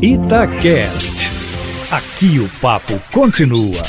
Itacast. Aqui o papo continua.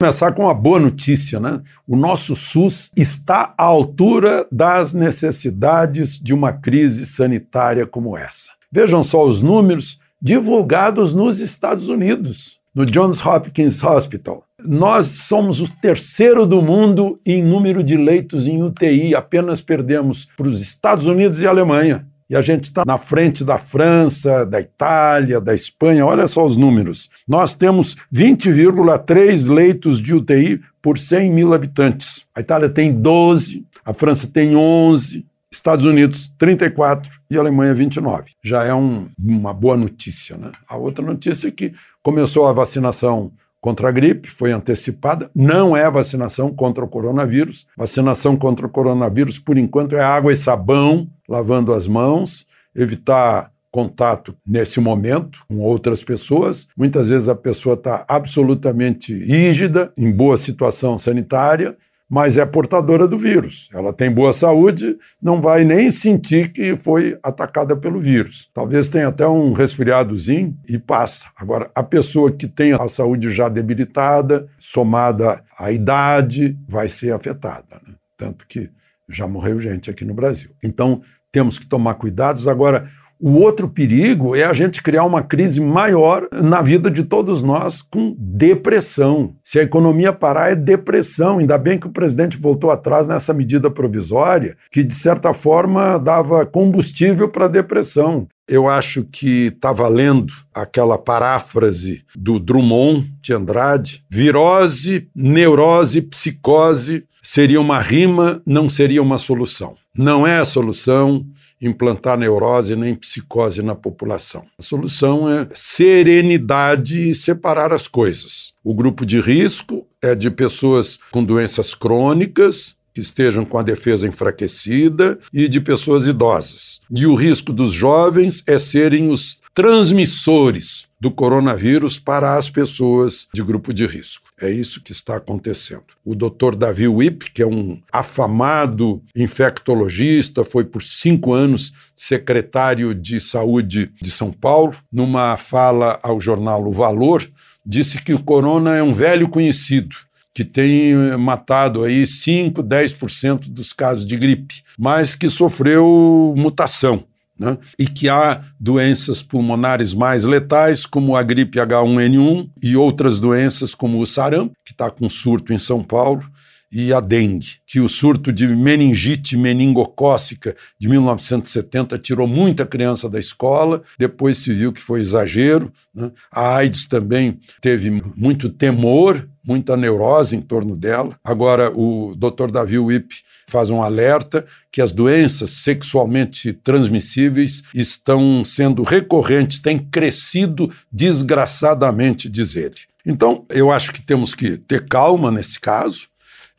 Começar com uma boa notícia, né? O nosso SUS está à altura das necessidades de uma crise sanitária como essa. Vejam só os números divulgados nos Estados Unidos, no Johns Hopkins Hospital. Nós somos o terceiro do mundo em número de leitos em UTI, apenas perdemos para os Estados Unidos e Alemanha. E a gente está na frente da França, da Itália, da Espanha. Olha só os números. Nós temos 20,3 leitos de UTI por 100 mil habitantes. A Itália tem 12, a França tem 11, Estados Unidos 34 e Alemanha 29. Já é um, uma boa notícia. Né? A outra notícia é que começou a vacinação contra a gripe, foi antecipada, não é vacinação contra o coronavírus. Vacinação contra o coronavírus, por enquanto, é água e sabão, lavando as mãos, evitar contato nesse momento com outras pessoas. Muitas vezes a pessoa está absolutamente rígida, em boa situação sanitária, mas é portadora do vírus. Ela tem boa saúde, não vai nem sentir que foi atacada pelo vírus. Talvez tenha até um resfriadozinho e passa. Agora, a pessoa que tem a saúde já debilitada, somada à idade, vai ser afetada. Né? Tanto que já morreu gente aqui no Brasil. Então, temos que tomar cuidados. Agora, o outro perigo é a gente criar uma crise maior na vida de todos nós com depressão. Se a economia parar, é depressão. Ainda bem que o presidente voltou atrás nessa medida provisória, que de certa forma dava combustível para a depressão. Eu acho que está valendo aquela paráfrase do Drummond de Andrade: virose, neurose, psicose seria uma rima, não seria uma solução. Não é a solução, implantar neurose nem psicose na população. A solução é serenidade e separar as coisas. O grupo de risco é de pessoas com doenças crônicas, que estejam com a defesa enfraquecida, e de pessoas idosas. E o risco dos jovens é serem os transmissores do coronavírus para as pessoas de grupo de risco. É isso que está acontecendo. O Dr. Davi Wipp, que é um afamado infectologista, foi por cinco anos secretário de saúde de São Paulo, numa fala ao jornal O Valor, disse que o corona é um velho conhecido que tem matado aí 5, 10% dos casos de gripe, mas que sofreu mutação né? e que há doenças pulmonares mais letais, como a gripe H1N1 e outras doenças como o sarampo, que está com surto em São Paulo, e a dengue, que o surto de meningite meningocócica de 1970 tirou muita criança da escola, depois se viu que foi exagero. Né? A AIDS também teve muito temor, muita neurose em torno dela. Agora, o Dr. Davi Wipp faz um alerta que as doenças sexualmente transmissíveis estão sendo recorrentes, têm crescido desgraçadamente, diz ele. Então, eu acho que temos que ter calma nesse caso,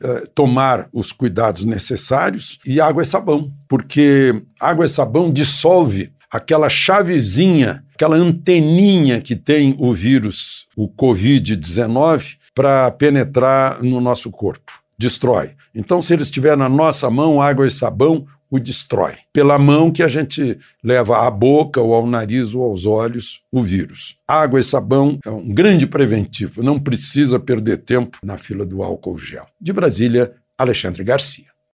eh, tomar os cuidados necessários e água e sabão, porque água e sabão dissolve aquela chavezinha, aquela anteninha que tem o vírus, o Covid-19, para penetrar no nosso corpo. Destrói. Então, se ele estiver na nossa mão, água e sabão o destrói. Pela mão que a gente leva à boca ou ao nariz ou aos olhos o vírus. Água e sabão é um grande preventivo, não precisa perder tempo na fila do álcool gel. De Brasília, Alexandre Garcia.